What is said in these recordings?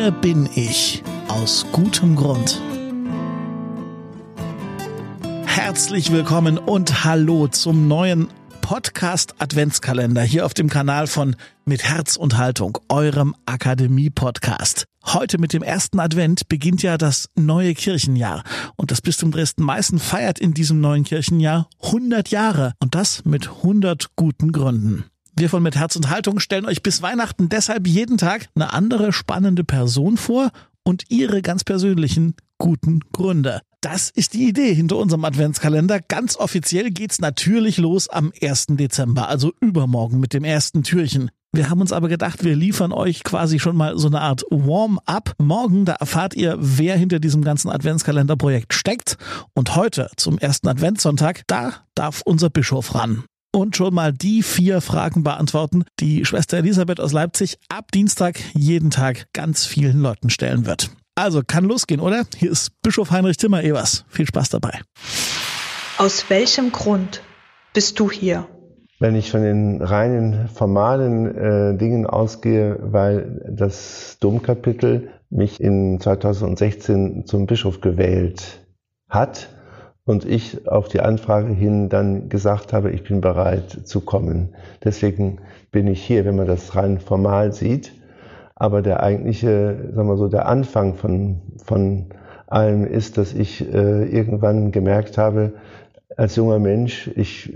Hier bin ich aus gutem Grund. Herzlich willkommen und hallo zum neuen Podcast Adventskalender hier auf dem Kanal von Mit Herz und Haltung, eurem Akademie Podcast. Heute mit dem ersten Advent beginnt ja das neue Kirchenjahr und das Bistum Dresden-Meißen feiert in diesem neuen Kirchenjahr 100 Jahre und das mit 100 guten Gründen. Wir von Mit Herz und Haltung stellen euch bis Weihnachten deshalb jeden Tag eine andere spannende Person vor und ihre ganz persönlichen guten Gründe. Das ist die Idee hinter unserem Adventskalender. Ganz offiziell geht's natürlich los am 1. Dezember, also übermorgen mit dem ersten Türchen. Wir haben uns aber gedacht, wir liefern euch quasi schon mal so eine Art Warm-up. Morgen, da erfahrt ihr, wer hinter diesem ganzen Adventskalenderprojekt steckt. Und heute, zum ersten Adventssonntag, da darf unser Bischof ran. Und schon mal die vier Fragen beantworten, die Schwester Elisabeth aus Leipzig ab Dienstag jeden Tag ganz vielen Leuten stellen wird. Also kann losgehen, oder? Hier ist Bischof Heinrich Timmer-Evers. Viel Spaß dabei. Aus welchem Grund bist du hier? Wenn ich von den reinen formalen äh, Dingen ausgehe, weil das Domkapitel mich in 2016 zum Bischof gewählt hat und ich auf die Anfrage hin dann gesagt habe, ich bin bereit zu kommen. Deswegen bin ich hier, wenn man das rein formal sieht. Aber der eigentliche, sagen wir so, der Anfang von, von allem ist, dass ich äh, irgendwann gemerkt habe, als junger Mensch, ich,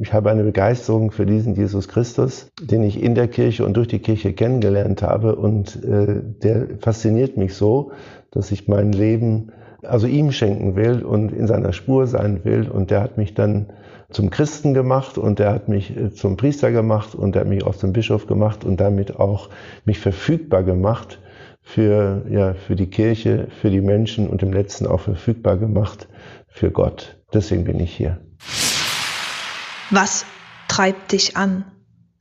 ich habe eine Begeisterung für diesen Jesus Christus, den ich in der Kirche und durch die Kirche kennengelernt habe. Und äh, der fasziniert mich so, dass ich mein Leben also ihm schenken will und in seiner Spur sein will. Und der hat mich dann zum Christen gemacht und der hat mich äh, zum Priester gemacht und der hat mich auch zum Bischof gemacht und damit auch mich verfügbar gemacht für, ja, für die Kirche, für die Menschen und im letzten auch verfügbar gemacht für Gott. Deswegen bin ich hier. Was treibt dich an?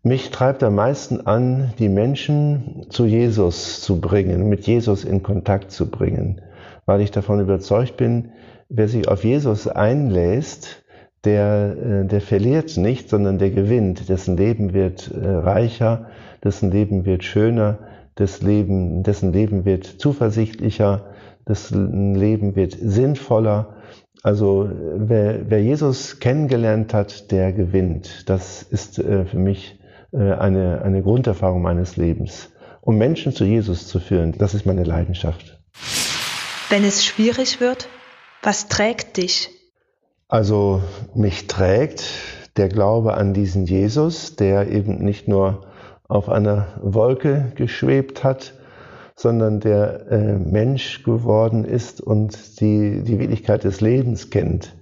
Mich treibt am meisten an, die Menschen zu Jesus zu bringen, mit Jesus in Kontakt zu bringen, weil ich davon überzeugt bin, wer sich auf Jesus einlässt, der, äh, der verliert nicht, sondern der gewinnt. Dessen Leben wird äh, reicher, dessen Leben wird schöner, dessen Leben, dessen Leben wird zuversichtlicher, dessen Leben wird sinnvoller. Also wer, wer Jesus kennengelernt hat, der gewinnt. Das ist äh, für mich eine, eine Grunderfahrung meines Lebens. Um Menschen zu Jesus zu führen, das ist meine Leidenschaft. Wenn es schwierig wird, was trägt dich? Also mich trägt der Glaube an diesen Jesus, der eben nicht nur auf einer Wolke geschwebt hat, sondern der äh, Mensch geworden ist und die, die Wirklichkeit des Lebens kennt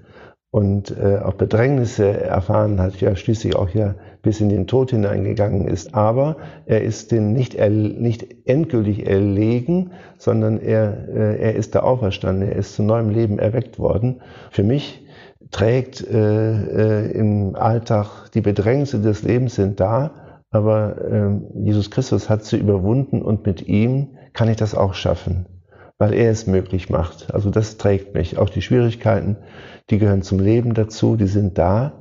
und äh, auch Bedrängnisse erfahren hat, ja schließlich auch ja bis in den Tod hineingegangen ist. Aber er ist den nicht, nicht endgültig erlegen, sondern er, äh, er ist der Auferstanden, er ist zu neuem Leben erweckt worden. Für mich trägt äh, äh, im Alltag. Die Bedrängnisse des Lebens sind da, aber äh, Jesus Christus hat sie überwunden und mit ihm kann ich das auch schaffen, weil er es möglich macht. Also das trägt mich. Auch die Schwierigkeiten, die gehören zum Leben dazu, die sind da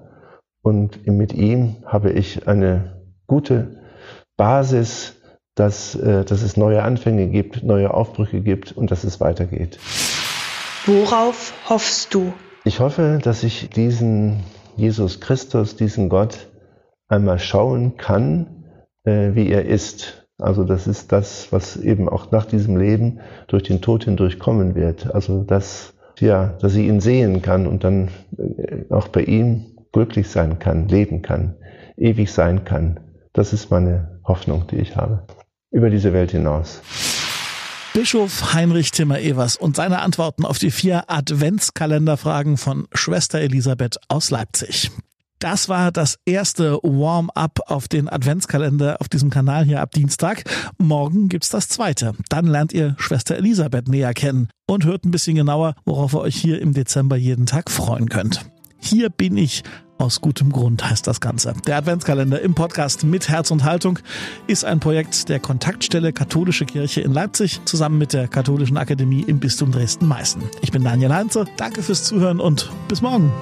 und mit ihm habe ich eine gute Basis, dass, äh, dass es neue Anfänge gibt, neue Aufbrüche gibt und dass es weitergeht. Worauf hoffst du? Ich hoffe, dass ich diesen Jesus Christus, diesen Gott einmal schauen kann, äh, wie er ist. Also das ist das, was eben auch nach diesem Leben durch den Tod hindurch kommen wird. Also dass, ja, dass ich ihn sehen kann und dann äh, auch bei ihm glücklich sein kann, leben kann, ewig sein kann. Das ist meine Hoffnung, die ich habe. Über diese Welt hinaus. Bischof Heinrich Timmer-Evers und seine Antworten auf die vier Adventskalenderfragen von Schwester Elisabeth aus Leipzig. Das war das erste Warm-up auf den Adventskalender auf diesem Kanal hier ab Dienstag. Morgen gibt's das zweite. Dann lernt ihr Schwester Elisabeth näher kennen und hört ein bisschen genauer, worauf ihr euch hier im Dezember jeden Tag freuen könnt. Hier bin ich aus gutem Grund heißt das Ganze. Der Adventskalender im Podcast mit Herz und Haltung ist ein Projekt der Kontaktstelle Katholische Kirche in Leipzig zusammen mit der Katholischen Akademie im Bistum Dresden-Meißen. Ich bin Daniel Heinze. Danke fürs Zuhören und bis morgen.